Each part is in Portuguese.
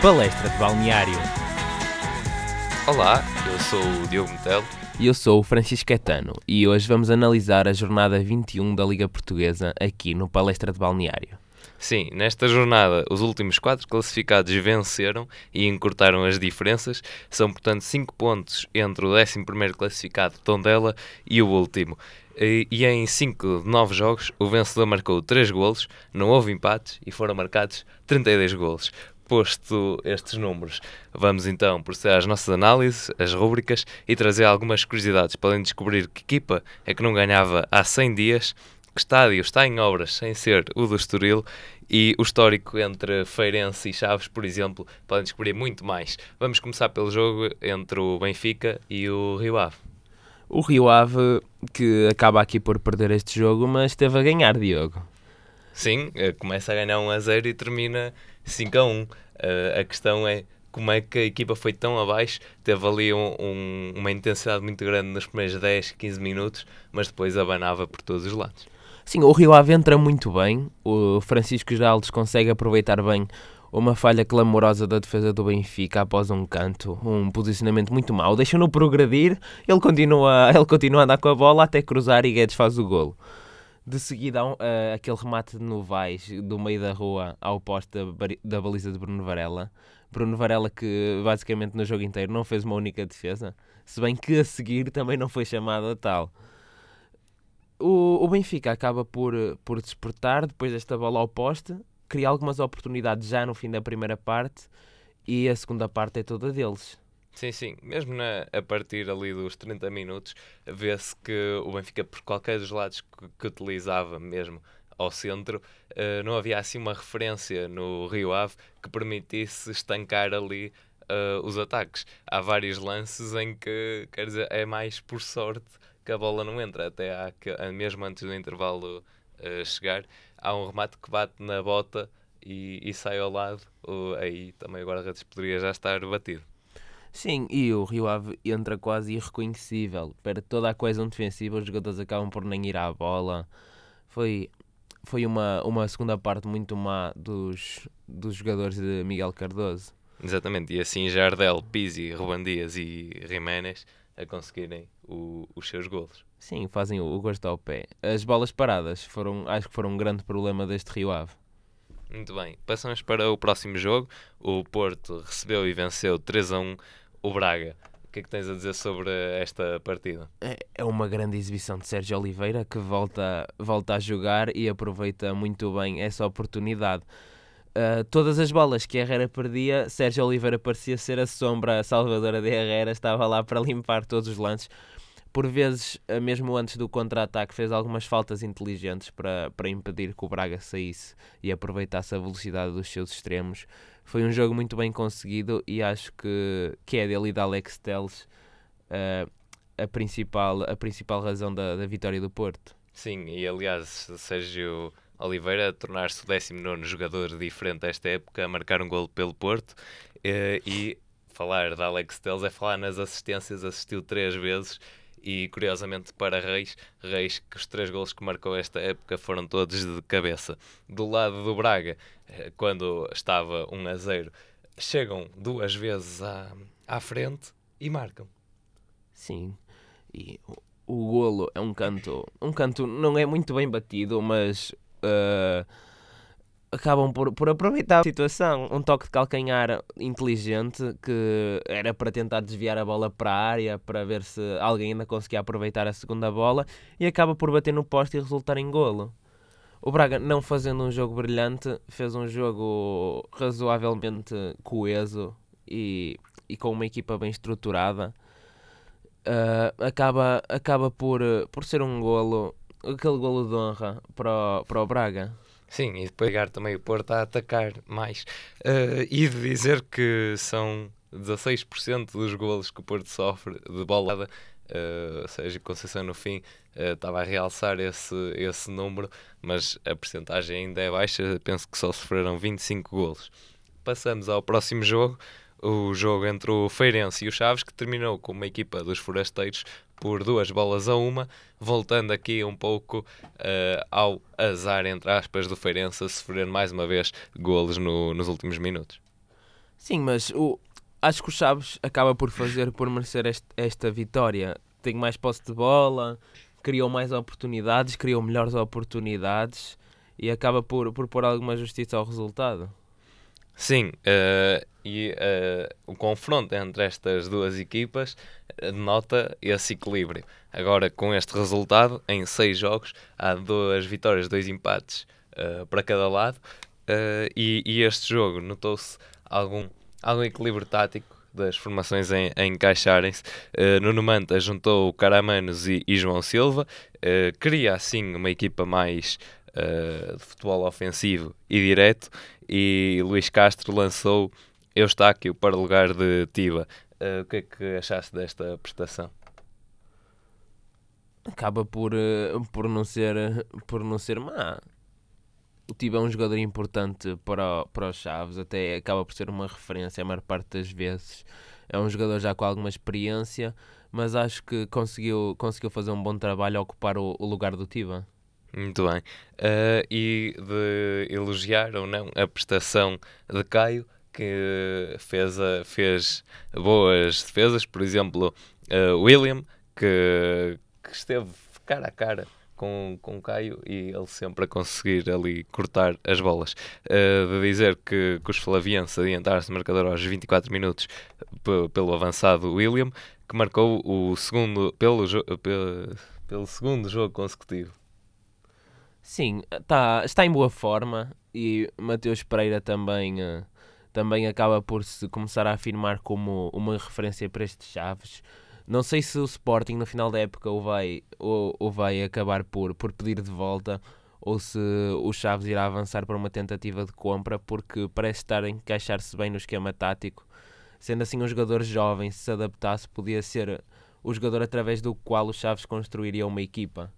Palestra de Balneário. Olá, eu sou o Diogo Metelo. E eu sou o Francisco Etano e hoje vamos analisar a jornada 21 da Liga Portuguesa aqui no Palestra de Balneário. Sim, nesta jornada os últimos quatro classificados venceram e encurtaram as diferenças. São, portanto, 5 pontos entre o 11 classificado Tondela e o último. E, e em 5 de 9 jogos, o vencedor marcou 3 golos, não houve empates e foram marcados 32 golos posto estes números, vamos então proceder às nossas análises, as rúbricas e trazer algumas curiosidades para descobrir que equipa é que não ganhava há 100 dias, que estádio está em obras sem ser o do Estoril e o histórico entre Feirense e Chaves, por exemplo, podem descobrir muito mais. Vamos começar pelo jogo entre o Benfica e o Rio Ave. O Rio Ave que acaba aqui por perder este jogo, mas esteve a ganhar, Diogo. Sim, eh, começa a ganhar 1 a 0 e termina 5 a 1. Uh, a questão é como é que a equipa foi tão abaixo, teve ali um, um, uma intensidade muito grande nos primeiros 10, 15 minutos, mas depois abanava por todos os lados. Sim, o Rio Ave entra muito bem, o Francisco Geraldes consegue aproveitar bem uma falha clamorosa da defesa do Benfica após um canto, um posicionamento muito mau, deixa-no progredir, ele continua, ele continua a andar com a bola até cruzar e Guedes faz o golo. De seguida, uh, aquele remate de Novaes do meio da rua ao poste da, da, baliza de Bruno Varela. Bruno Varela que basicamente no jogo inteiro não fez uma única defesa, se bem que a seguir também não foi chamado a tal. O, o Benfica acaba por, por despertar depois desta bola ao poste, cria algumas oportunidades já no fim da primeira parte e a segunda parte é toda deles. Sim, sim. Mesmo na, a partir ali dos 30 minutos, vê-se que o Benfica, por qualquer dos lados que, que utilizava mesmo ao centro, uh, não havia assim uma referência no Rio Ave que permitisse estancar ali uh, os ataques. Há vários lances em que, quer dizer, é mais por sorte que a bola não entra. Até há que, mesmo antes do intervalo uh, chegar, há um remate que bate na bota e, e sai ao lado. aí também agora Redes poderia já estar batido. Sim, e o Rio Ave entra quase irreconhecível. Para toda a coesão defensiva, os jogadores acabam por nem ir à bola. Foi, foi uma, uma segunda parte muito má dos, dos jogadores de Miguel Cardoso. Exatamente, e assim Jardel, Pizzi, Ruban Dias e Jiménez a conseguirem o, os seus golos. Sim, fazem o, o gosto ao pé. As bolas paradas foram, acho que foram um grande problema deste Rio Ave. Muito bem, passamos para o próximo jogo. O Porto recebeu e venceu 3 a 1 o Braga. O que é que tens a dizer sobre esta partida? É, é uma grande exibição de Sérgio Oliveira que volta, volta a jogar e aproveita muito bem essa oportunidade. Uh, todas as bolas que Herrera perdia, Sérgio Oliveira parecia ser a sombra salvadora de Herrera, estava lá para limpar todos os lances por vezes, eh, mesmo antes do contra-ataque, fez algumas faltas inteligentes para, para impedir que o Braga saísse e aproveitasse a velocidade dos seus extremos. Foi um jogo muito bem conseguido e acho que, que é dele e da Alex Telles uh, a, principal, a principal razão da, da vitória do Porto. Sim, e aliás, Sérgio Oliveira tornar-se o 19 jogador diferente desta época, a marcar um golo pelo Porto uh, e falar da Alex Telles é falar nas assistências, assistiu três vezes e curiosamente para Reis, Reis que os três gols que marcou esta época foram todos de cabeça. Do lado do Braga, eh, quando estava 1 a 0, chegam duas vezes à, à frente e marcam. Sim, e o, o golo é um canto, um canto não é muito bem batido, mas uh, acabam por, por aproveitar a situação. Um toque de calcanhar inteligente que era para tentar desviar a bola para a área, para ver se alguém ainda conseguia aproveitar a segunda bola e acaba por bater no poste e resultar em golo. O Braga, não fazendo um jogo brilhante, fez um jogo razoavelmente coeso e, e com uma equipa bem estruturada. Uh, acaba, acaba por, por ser um golo, aquele golo de honra para o, para o Braga. Sim, e depois pegar também o Porto a atacar mais. Uh, e de dizer que são 16% dos golos que o Porto sofre de bola, uh, ou seja, Conceição no fim uh, estava a realçar esse, esse número, mas a percentagem ainda é baixa, penso que só sofreram 25 golos. Passamos ao próximo jogo, o jogo entre o Feirense e o Chaves, que terminou com uma equipa dos Forasteiros por duas bolas a uma, voltando aqui um pouco uh, ao azar, entre aspas, do Feirense a sofrer mais uma vez golos no, nos últimos minutos. Sim, mas o, acho que o Chaves acaba por fazer, por merecer este, esta vitória. Tem mais posse de bola, criou mais oportunidades, criou melhores oportunidades e acaba por, por pôr alguma justiça ao resultado. Sim, uh, e uh, o confronto entre estas duas equipas denota esse equilíbrio. Agora, com este resultado, em seis jogos, há duas vitórias, dois empates uh, para cada lado, e, e, este jogo notou-se algum, algum equilíbrio tático das formações em, a encaixarem-se. Uh, Nuno Manta juntou Caramanos e, e João Silva, uh, cria assim uma equipa mais uh, de futebol ofensivo e direto, e Luís Castro lançou Eustáquio para o lugar de Tiba. Uh, o que é que achaste desta prestação? Acaba por, uh, por, não ser, por não ser má. O Tiba é um jogador importante para, para os Chaves, até acaba por ser uma referência a maior parte das vezes. É um jogador já com alguma experiência, mas acho que conseguiu, conseguiu fazer um bom trabalho a ocupar o, o lugar do Tiba. Muito bem. Uh, e de elogiar ou não a prestação de Caio, que fez, a, fez boas defesas, por exemplo, uh, William, que, que, esteve cara a cara com, com Caio e ele sempre a conseguir ali cortar as bolas. Uh, de dizer que, que os flavienses adiantaram-se marcador aos 24 minutos pelo avançado William, que marcou o segundo, pelo, pelo, pelo segundo jogo consecutivo. Sim, tá, está em boa forma e Mateus Pereira também, uh, também acaba por se começar a afirmar como uma referência para estes Chaves. Não sei se o Sporting no final da época o vai, ou, ou vai acabar por, por pedir de volta ou se o Chaves irá avançar para uma tentativa de compra, porque parece estar a encaixar-se bem no esquema tático. Sendo assim, um jogador jovem, se se adaptasse, podia ser o jogador através do qual o Chaves construiria uma equipa.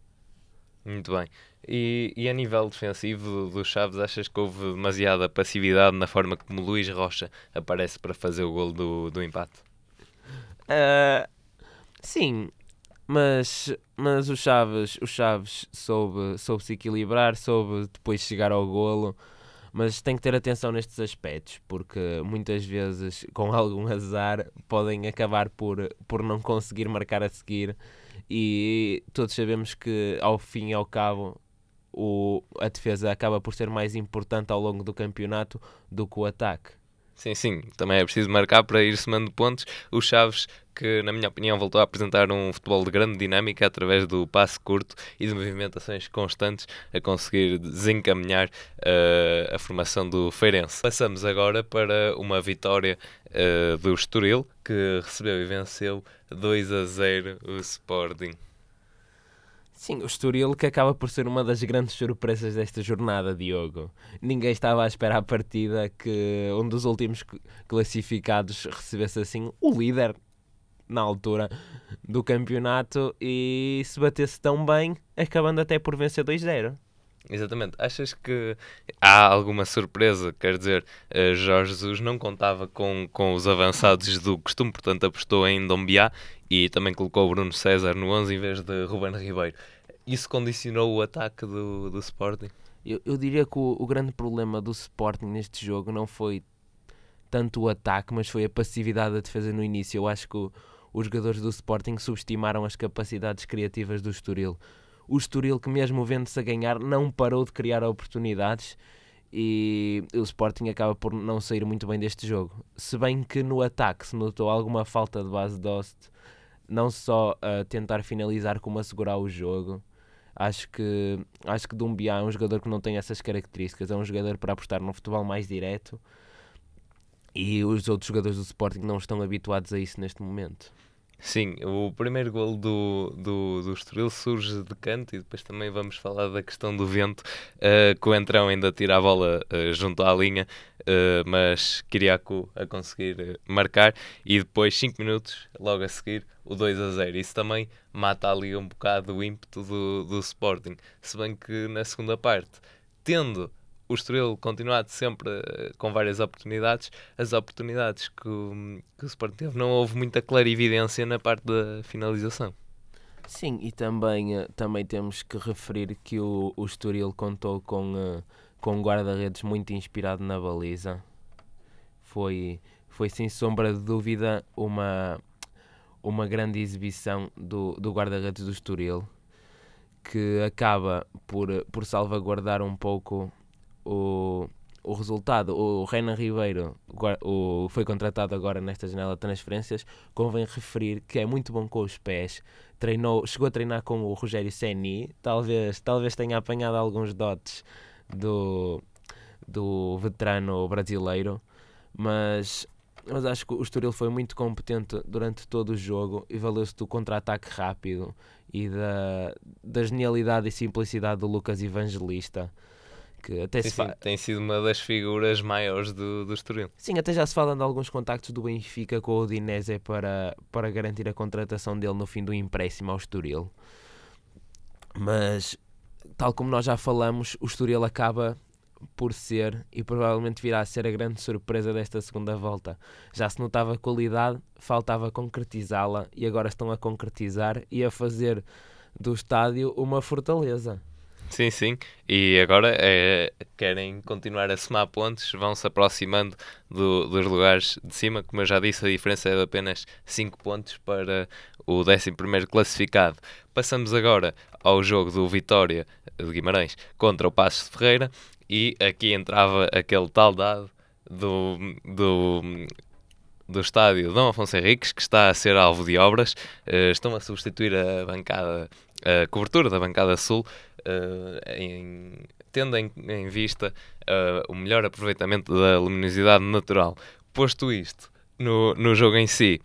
Muito bem. E, e a nível defensivo do Chaves, achas que houve demasiada passividade na forma como Luís Rocha aparece para fazer o gol do, do empate? Uh, sim, mas, mas o Chaves, o Chaves soube, soube se equilibrar, soube depois chegar ao golo, mas tem que ter atenção nestes aspectos, porque muitas vezes, com algum azar, podem acabar por, por não conseguir marcar a seguir e todos sabemos que ao fim e ao cabo o, a defesa acaba por ser mais importante ao longo do campeonato do que o ataque. Sim, sim, também é preciso marcar para ir somando pontos. O Chaves, que na minha opinião voltou a apresentar um futebol de grande dinâmica através do passe curto e de movimentações constantes a conseguir desencaminhar uh, a formação do Feirense. Passamos agora para uma vitória uh, do Estoril, que recebeu e venceu 2 a 0 o Sporting. Sim, o Estoril que acaba por ser uma das grandes surpresas desta jornada, Diogo. Ninguém estava à espera à partida que um dos últimos classificados recebesse assim o líder na altura do campeonato e se batesse tão bem, acabando até por vencer 2-0. Exatamente. Achas que há alguma surpresa? Quer dizer, uh, Jorge Jesus não contava com, com os avançados do costume, portanto apostou em Dombiá e também colocou Bruno César no 11 em vez de Ruben Ribeiro. Isso condicionou o ataque do, do Sporting? Eu, eu diria que o, o grande problema do Sporting neste jogo não foi tanto o ataque, mas foi a passividade da defesa no início. Eu acho que o, os jogadores do Sporting subestimaram as capacidades criativas do Estoril o Estoril, que mesmo vendo-se a ganhar, não parou de criar oportunidades e o Sporting acaba por não sair muito bem deste jogo. Se bem que no ataque se notou alguma falta de base de Dost, não só a tentar finalizar como a segurar o jogo. Acho que, acho que Dumbiá é um jogador que não tem essas características, é um jogador para apostar no futebol mais direto e os outros jogadores do Sporting não estão habituados a isso neste momento. Sim, o primeiro gol do, do, do Estoril surge de canto e depois também vamos falar da questão do vento, uh, que o Entrão ainda tira a bola uh, junto à linha, uh, mas Kiriakou a conseguir marcar e depois 5 minutos, logo a seguir, o 2 a 0. Isso também mata ali um bocado o ímpeto do, do Sporting, se bem que na segunda parte, tendo o Estoril continuado sempre eh, com várias oportunidades, as oportunidades que o, que o Sporting teve, não houve muita clarividência na parte da finalização. Sim, e também, eh, também temos que referir que o, o Estoril contou com, eh, com um guarda-redes muito inspirado na baliza. Foi, foi sem sombra de dúvida uma, uma grande exibição do, do guarda-redes do Estoril, que acaba por, por salvaguardar um pouco o, o resultado. O Renan Ribeiro o, foi contratado agora nesta janela de transferências. Convém referir que é muito bom com os pés. Treinou, chegou a treinar com o Rogério Seni. Talvez, talvez tenha apanhado alguns dotes do, do veterano brasileiro. Mas, mas acho que o Estoril foi muito competente durante todo o jogo e valeu-se do contra-ataque rápido e da, da genialidade e simplicidade do Lucas Evangelista que até sim, se fa... tem sido uma das figuras maiores do, do Estoril. Sim, até já se fala de alguns contactos do Benfica com o Udinese para, para garantir a contratação dele no fim do empréstimo ao Estoril. Mas, tal como nós já falamos, o Estoril acaba por ser e provavelmente virá a ser a grande surpresa desta segunda volta. Já se notava qualidade, faltava concretizá-la e agora estão a concretizar e a fazer do estádio uma fortaleza. Sim, sim. E agora é, querem continuar a somar pontos, vão se aproximando do, dos lugares de cima. Como eu já disse, a diferença é de apenas 5 pontos para o 11 classificado. Passamos agora ao jogo do Vitória de Guimarães contra o Passos de Ferreira. E aqui entrava aquele tal dado do, do, do estádio Dom Afonso Henriques, que está a ser alvo de obras. Uh, estão a substituir a bancada, a cobertura da bancada sul em, tendo em, em vista uh, o melhor aproveitamento da luminosidade natural. Posto isto, no, no jogo em si,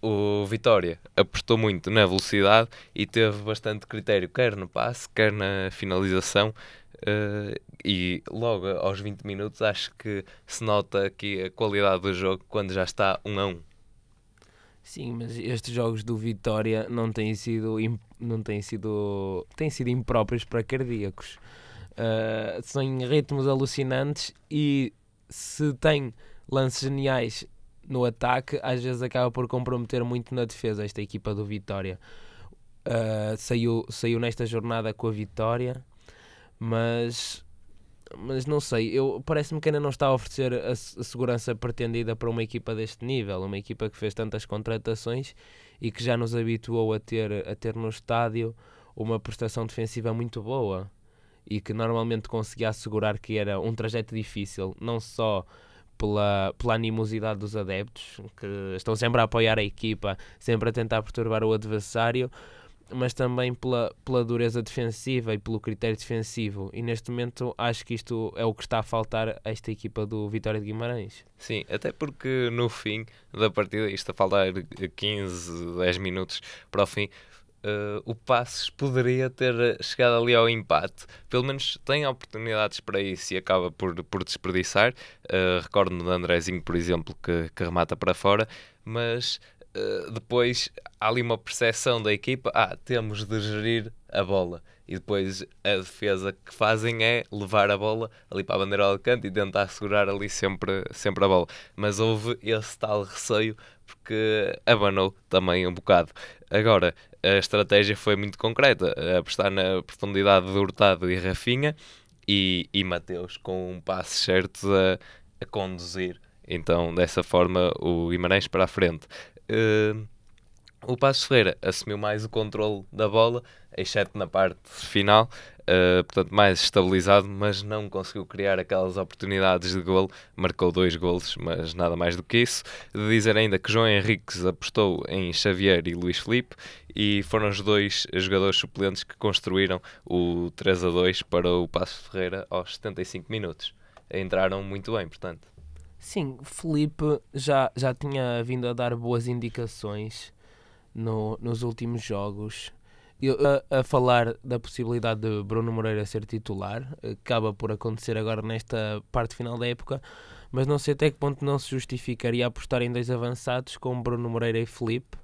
o Vitória apostou muito na velocidade e teve bastante critério, quer no passe, quer na finalização. Uh, e logo aos 20 minutos acho que se nota aqui a qualidade do jogo quando já está 1 a 1. Sim, mas estes jogos do Vitória não têm sido, não têm sido, têm sido impróprios para cardíacos. Uh, são ritmos alucinantes e se tem lances geniais no ataque, às vezes acaba por comprometer muito na defesa esta equipa do Vitória. Uh, saiu, saiu nesta jornada com a vitória, mas mas não sei, eu parece-me que ainda não está a oferecer a, a, segurança pretendida para uma equipa deste nível, uma equipa que fez tantas contratações e que já nos habituou a ter, a ter no estádio uma prestação defensiva muito boa e que normalmente conseguia assegurar que era um trajeto difícil, não só pela, pela animosidade dos adeptos, que estão sempre a apoiar a equipa, sempre a tentar perturbar o adversário, mas também pela, pela dureza defensiva e pelo critério defensivo. E neste momento acho que isto é o que está a faltar a esta equipa do Vitória de Guimarães. Sim, até porque no fim da partida, isto a faltar 15, 10 minutos para o fim, Uh, o Passos poderia ter chegado ali ao empate. Pelo menos tem oportunidades para isso e acaba por, por desperdiçar. Uh, recordo do Andrezinho, por exemplo, que, que remata para fora, mas uh, depois há ali uma percepção da equipa: ah, temos de gerir a bola. E depois a defesa que fazem é levar a bola ali para a bandeira do canto e tentar segurar ali sempre, sempre a bola. Mas houve esse tal receio porque abanou também um bocado. Agora, a estratégia foi muito concreta: apostar na profundidade de Hurtado e Rafinha e, e Mateus com um passe certo a, a conduzir. Então, dessa forma, o Guimarães para a frente. Uh, o Passos Ferreira assumiu mais o controle da bola, exceto na parte final, uh, portanto mais estabilizado, mas não conseguiu criar aquelas oportunidades de golo. Marcou dois golos, mas nada mais do que isso. De dizer ainda que João Henriques apostou em Xavier e Luís Felipe e foram os dois jogadores suplentes que construíram o 3 a 2 para o Passos Ferreira aos 75 minutos. Entraram muito bem, portanto. Sim, Felipe já, já tinha vindo a dar boas indicações no, nos últimos jogos. Eu, a, a, falar da possibilidade de Bruno Moreira ser titular, acaba por acontecer agora nesta parte final da época, mas não sei até que ponto não se justificaria apostar em dois avançados como Bruno Moreira e Felipe.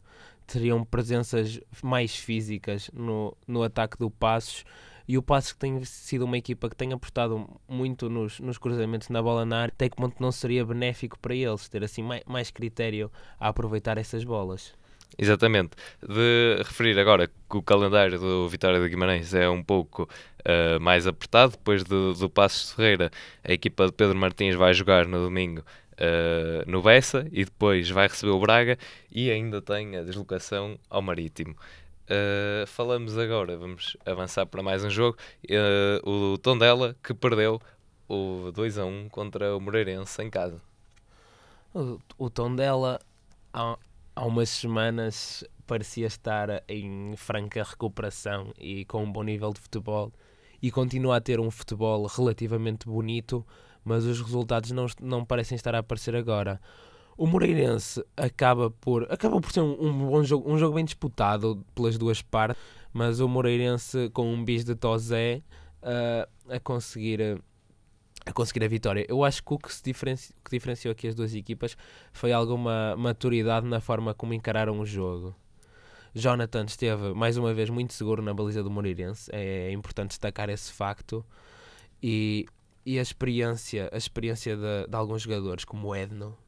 Teriam presenças mais físicas no, no ataque do Passos e o Passos que tem sido uma equipa que tem apostado muito nos, nos cruzamentos na bola na área, até que ponto não seria benéfico para eles ter assim mais, mais critério a aproveitar essas bolas. Exatamente. De referir agora que o calendário do Vitória de Guimarães é um pouco uh, mais apertado, depois do, do Passos de Ferreira, a equipa de Pedro Martins vai jogar no domingo uh, no Bessa e depois vai receber o Braga e ainda tem a deslocação ao Marítimo. Uh, falamos agora, vamos avançar para mais um jogo. Uh, o Tondela que perdeu o 2 a 1 contra o Moreirense em casa. O, o Tondela há, há umas semanas parecia estar em franca recuperação e com um bom nível de futebol e continua a ter um futebol relativamente bonito, mas os resultados não, não parecem estar a aparecer agora. O Moreirense acaba por, acaba por ser um, um bom jogo, um jogo bem disputado pelas duas partes, mas o Moreirense com um bis de Tozé uh, a conseguir a conseguir a vitória. Eu acho que o que, se diferenci, que diferenciou aqui as duas equipas foi alguma maturidade na forma como encararam o jogo. Jonathan esteve mais uma vez muito seguro na baliza do Moreirense, é, é importante destacar esse facto. E, e a experiência, a experiência de, de alguns jogadores, como o Edno,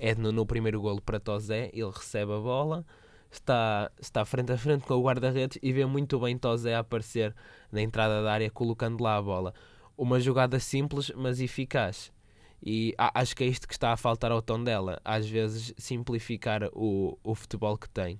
Edno no primeiro golo para Tozé, ele recebe a bola, está, está frente a frente com o guarda-redes e vê muito bem Tozé aparecer na entrada da área colocando lá a bola. Uma jogada simples, mas eficaz. E acho que é isto que está a faltar ao tom dela. Às vezes simplificar o, o futebol que tem.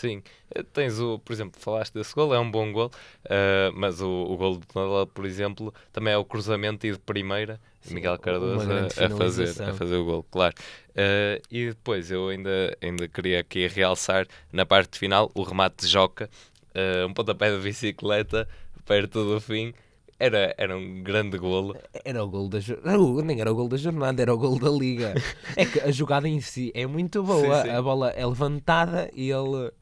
Sim, eh, tens o, por exemplo, falaste desse gol, é um bom gol, uh, mas o, o gol do Tonela, por exemplo, também é o cruzamento e de primeira, Sim, Miguel Cardoso a, a, fazer, a fazer o gol, claro. Uh, e depois eu ainda, ainda queria aqui realçar na parte final o remate de Joca, uh, um pontapé de bicicleta perto do fim, era, era um grande golo. Era o gol da nem era o gol da jornada, era o gol da liga. é que a jogada em si é muito boa. Sim, sim. A bola é levantada e ele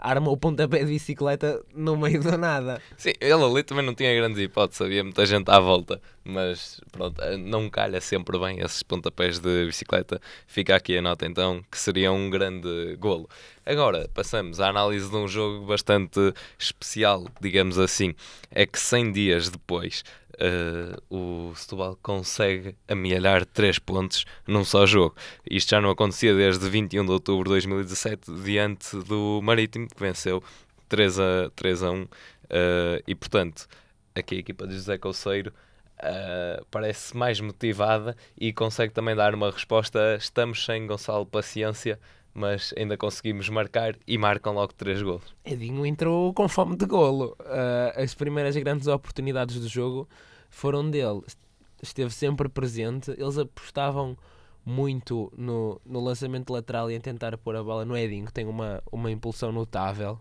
arma o pontapé de bicicleta no meio do nada. Sim, ele ali também não tinha grandes hipóteses, havia muita gente à volta, mas pronto, eh, não calha sempre bem esses pontapés de bicicleta. Fica aqui a nota então que seria um grande golo. Agora passamos à análise de um jogo bastante especial, digamos assim. É que 100 dias depois uh, o Setúbal consegue amealhar 3 pontos num só jogo. Isto já não acontecia desde 21 de outubro de 2017, diante do Marítimo, que venceu 3 a, 3 a 1. Uh, eh, e portanto, aqui a equipa de José Couceiro Uh, parece mais motivada e consegue também dar uma resposta. Estamos sem Gonçalo Paciência, mas ainda conseguimos marcar e marcam logo três golos. Edinho entrou com fome de golo. Uh, as primeiras grandes oportunidades do jogo foram dele. Esteve sempre presente. Eles apostavam muito no, no lançamento lateral e em tentar pôr a bola no Edinho, que tem uma, uma impulsão notável.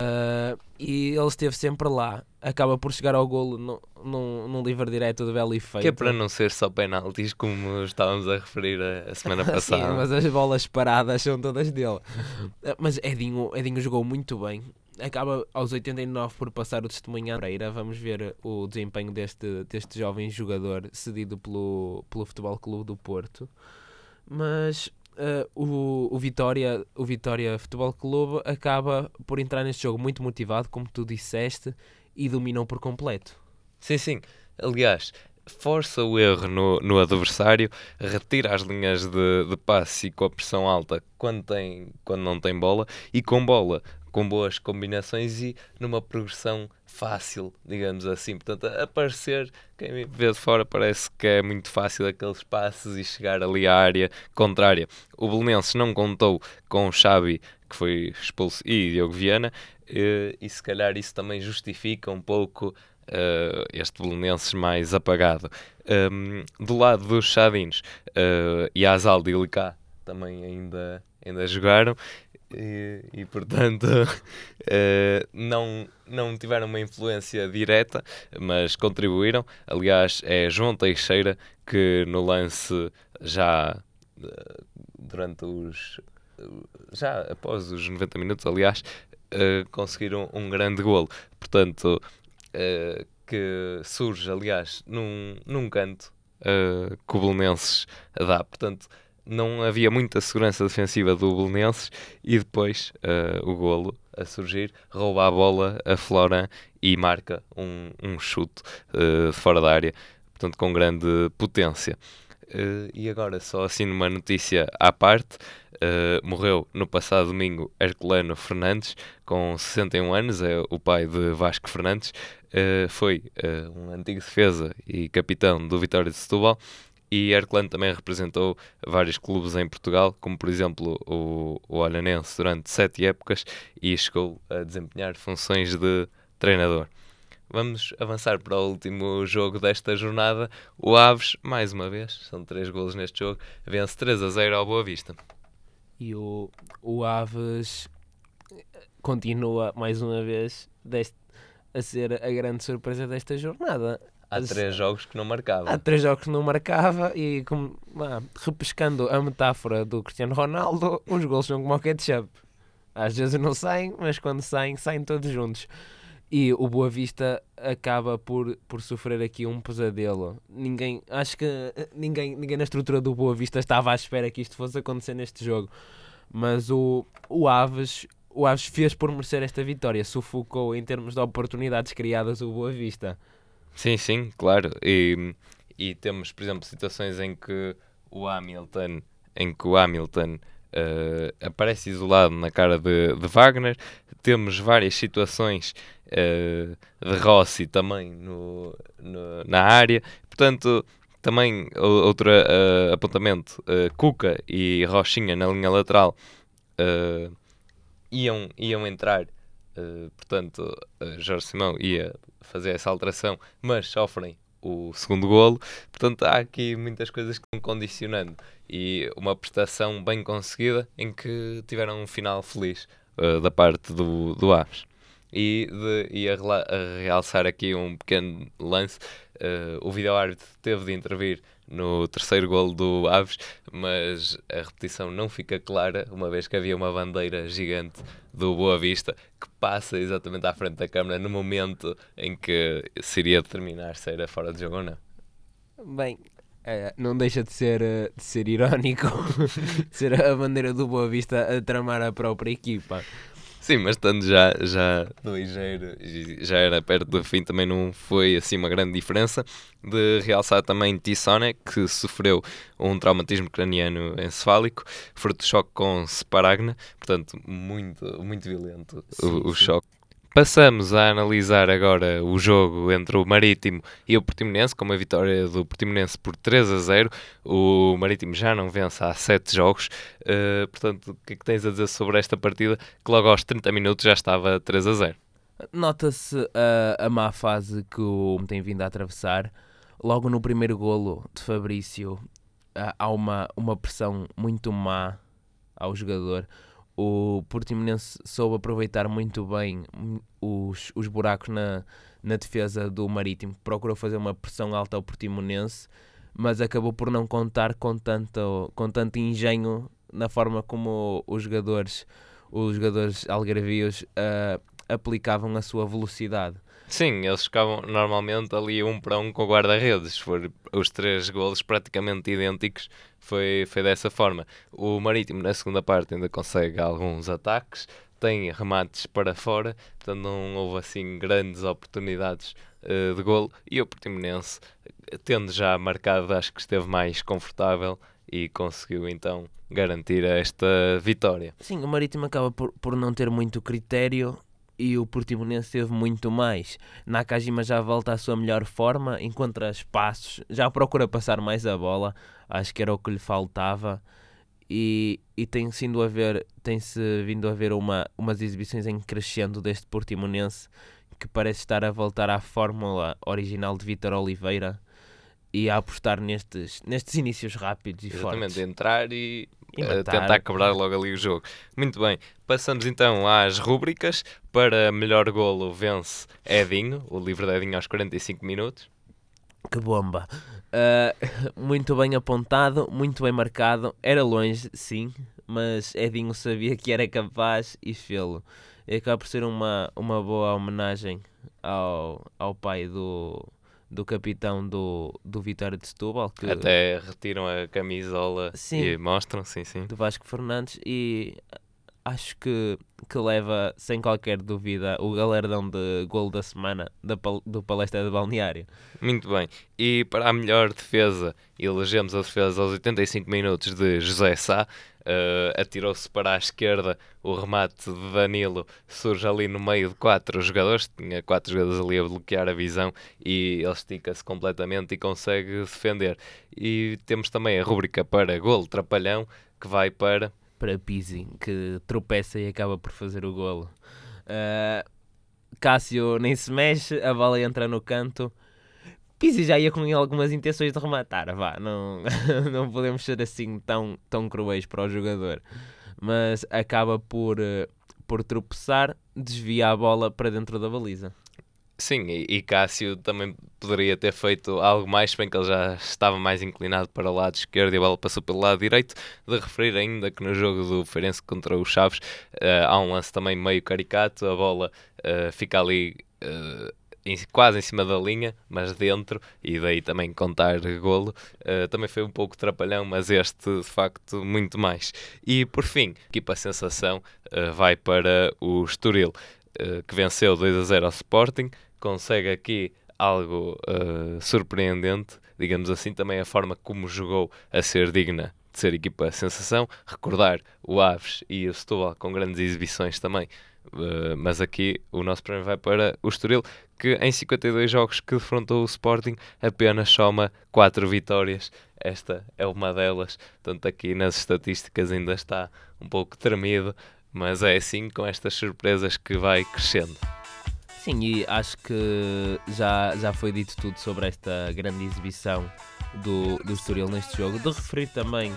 Uh, e ele esteve sempre lá. Acaba por chegar ao golo no, no, num livre direto de belo efeito. Que é para não ser só penaltis, como estávamos a referir a, a semana passada. Sim, mas as bolas paradas são todas dele. mas Edinho, Edinho jogou muito bem acaba aos 89 por passar o testemunho à Pereira. Vamos ver o desempenho deste, deste jovem jogador cedido pelo, pelo Futebol Clube do Porto. Mas uh, o, o, Vitória, o Vitória Futebol Clube acaba por entrar neste jogo muito motivado, como tu disseste, e dominou por completo. Sim, sim. Aliás, força o erro no, no adversário, retira as linhas de, de passe e com a pressão alta quando, tem, quando não tem bola, e com bola com boas combinações e numa progressão fácil, digamos assim. Portanto, aparecer, quem vê de fora parece que é muito fácil aqueles passos e chegar ali à área contrária. O Belenenses não contou com o Xavi, que foi expulso, e Diogo Viana, e, e se calhar isso também justifica um pouco Uh, este Belenenses mais apagado. Um, do lado dos Chadinos, uh, e Azal e Ilicá também ainda, ainda jogaram e, e portanto uh, não, não tiveram uma influência direta, mas contribuíram. Aliás, é João Teixeira que no lance já uh, durante os já após os 90 minutos, aliás, uh, conseguiram um grande golo. Portanto, que surge, aliás, num, num canto que o Belenenses dá. Portanto, não havia muita segurança defensiva do Belenenses e depois uh, o golo a surgir, rouba a bola a Floran e marca um, um chute uh, fora da área, portanto com grande potência. Uh, e agora, só assim numa notícia à parte, uh, morreu no passado domingo Herculano Fernandes, com 61 anos, é o pai de Vasco Fernandes, uh, foi um antigo defesa e capitão do Vitória de Setúbal, E Erclan também representou vários clubes em Portugal, como por exemplo o, o Olhanense durante sete épocas e chegou a desempenhar funções de treinador. Vamos avançar para o último jogo desta jornada. O Aves, mais uma vez, são três golos neste jogo, vence 3 a 0 ao Boa Vista. E o, o Aves continua, mais uma vez, deste, a ser a grande surpresa desta jornada. Há três jogos que não marcava. Há três jogos que não marcava e como, ah, repescando a metáfora do Cristiano Ronaldo, os gols são como o ketchup. Às vezes não saem, mas quando saem, saem todos juntos. E o Boa Vista acaba por, por sofrer aqui um pesadelo. Ninguém, acho que eh, ninguém, ninguém na estrutura do Boa Vista estava à espera que isto fosse acontecer neste jogo. Mas o, o Aves, o Aves fez por merecer esta vitória, sufocou em termos de oportunidades criadas o Boa Vista. Sim, sim, claro. E, e temos, por exemplo, situações em que o Hamilton, em que o Hamilton uh, aparece isolado na cara de, de Wagner. Temos várias situações uh, de Rossi também no, no, na área. Portanto, também outro uh, apontamento: Cuca e Rochinha na linha lateral iam, iam entrar. Portanto, Jorge Simão ia fazer essa alteração, mas sofrem o segundo golo. Portanto, há aqui muitas coisas que estão condicionando e uma prestação bem conseguida em que tiveram um final feliz uh, da parte do, do Aves. E, de, e a, a realçar aqui um pequeno lance, uh, o vídeo-árbitro teve de intervir no terceiro golo do Aves, mas a repetição não fica clara, uma vez que havia uma bandeira gigante do Boa Vista que passa exatamente à frente da câmara no momento em que se iria determinar se era fora de jogo ou não. Bem, é, não deixa de ser, eh, de ser irónico ser a bandeira do Boa Vista a tramar a própria equipa. Sim, mas estando já, já ligeiro já era perto do fim, também não foi assim uma grande diferença. De realçar também Tissone, que sofreu um traumatismo craniano encefálico, fruto de choque com Sparagna, portanto, muito, muito violento sim, o, o choque. Passamos a analisar agora o jogo entre o Marítimo e o Portimonense, com uma vitória do Portimonense por 3 a 0. O Marítimo já não vence há 7 jogos. Uh, portanto, o que é que tens a dizer sobre esta partida que logo aos 30 minutos já estava 3 a 0? Nota-se a, a má fase que o tem vindo a atravessar. Logo no primeiro golo de Fabrício há uma, uma pressão muito má ao jogador o Portimonense soube aproveitar muito bem os, os buracos na, na defesa do Marítimo, procurou fazer uma pressão alta ao Portimonense, mas acabou por não contar com tanto, com tanto engenho na forma como os jogadores, os jogadores algarvios uh, aplicavam a sua velocidade. Sim, eles ficavam normalmente ali um para um com o guarda-redes. Foram os três golos praticamente idênticos. Foi, foi dessa forma. O Marítimo, na segunda parte, ainda consegue alguns ataques, tem remates para fora, portanto, não houve assim grandes oportunidades uh, de golo. E o Portimonense, tendo já marcado, acho que esteve mais confortável e conseguiu então garantir esta vitória. Sim, o Marítimo acaba por, por não ter muito critério e o Portimonense teve muito mais. Nakajima já volta à sua melhor forma, encontra espaços, já procura passar mais a bola, acho que era o que lhe faltava. E, e tem sido a ver, tem-se vindo a ver uma, umas exibições em crescendo deste Portimonense que parece estar a voltar à fórmula original de Vitor Oliveira e a apostar nestes, nestes inícios rápidos e Exatamente, fortes. entrar e, tentar quebrar logo ali o jogo. Muito bem, passamos então às rúbricas. Para melhor golo vence Edinho, o livro de Edinho aos 45 minutos. Que bomba! Uh, muito bem apontado, muito bem marcado. Era longe, sim, mas Edinho sabia que era capaz e fê-lo. E acaba por ser uma, uma boa homenagem ao, ao pai do, do capitão do, do Vitória de Setúbal. Que, Até retiram a camisola sim, e mostram, sim, sim. Do Vasco Fernandes e acho que, que leva sem qualquer dúvida o galardão de gol da semana da, do Palestra de Balneário. Muito bem. E para a melhor defesa, elegemos a defesa aos 85 minutos de José Sá. Uh, atirou-se para a esquerda, o remate de Danilo surge ali no meio de quatro jogadores, tinha quatro jogadores ali a bloquear a visão e ele estica-se completamente e consegue defender. E temos também a rúbrica para gol trapalhão, que vai para para Pizzi, que tropeça e acaba por fazer o golo. Uh, Cássio nem se mexe, a bola entra no canto. Pizzi já ia com algumas intenções de rematar, vá, não, não podemos ser assim tão, tão cruéis para o jogador. Mas acaba por, uh, por tropeçar, desvia a bola para dentro da baliza. Sim, e, Cássio também poderia ter feito algo mais, bem que ele já estava mais inclinado para o lado esquerdo e a bola passou pelo lado direito. De referir ainda que no jogo do Feirense contra os Chaves uh, há um lance também meio caricato, a bola uh, fica ali uh, em, quase em cima da linha, mas dentro, e daí também contar golo. também foi um pouco trapalhão, mas este de facto muito mais. E por fim, equipa sensação vai para o Estoril. que venceu 2 a 0 ao Sporting, consegue aqui algo uh, surpreendente, digamos assim, também a forma como jogou a ser digna de ser equipa sensação. Recordar o Aves e o Setúbal com grandes exibições também, uh, mas aqui o nosso prémio vai para o Estoril, que em 52 jogos que defrontou o Sporting apenas soma 4 vitórias. Esta é uma delas, portanto aqui nas estatísticas ainda está um pouco tremido, mas é assim com estas surpresas que vai crescendo. Sim, e acho que já, já foi dito tudo sobre esta grande exibição do, do Estoril neste jogo. De referir também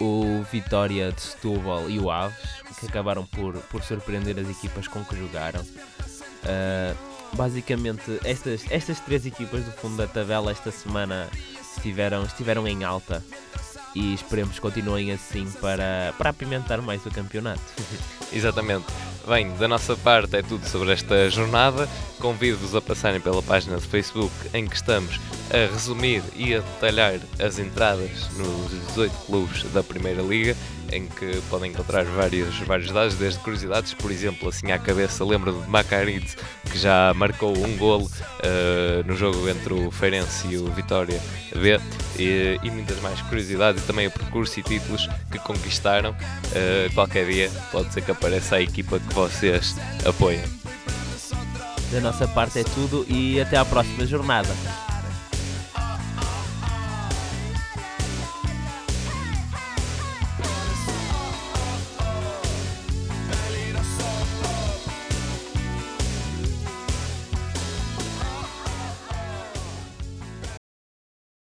o Vitória de Setúbal e o Aves, que acabaram por, por surpreender as equipas com que jogaram. Uh, basicamente, estas, estas três equipas do fundo da tabela esta semana estiveram, estiveram em alta e esperemos que continuem assim para, para apimentar mais o campeonato. Exatamente. Bem, da nossa parte é tudo sobre esta jornada. Convido-vos a passarem pela página de Facebook em que estamos a resumir e a detalhar as entradas nos 18 clubes da Primeira Liga em que podem encontrar vários, vários dados, desde curiosidades, por exemplo, assim à cabeça, lembro de Macaritz, que já marcou um golo uh, no jogo entre o Feirense e o Vitória B, e, e, muitas mais curiosidades, e também o percurso e títulos que conquistaram. Uh, qualquer dia pode ser que apareça a equipa que vocês apoiam. Da nossa parte é tudo e até à próxima jornada.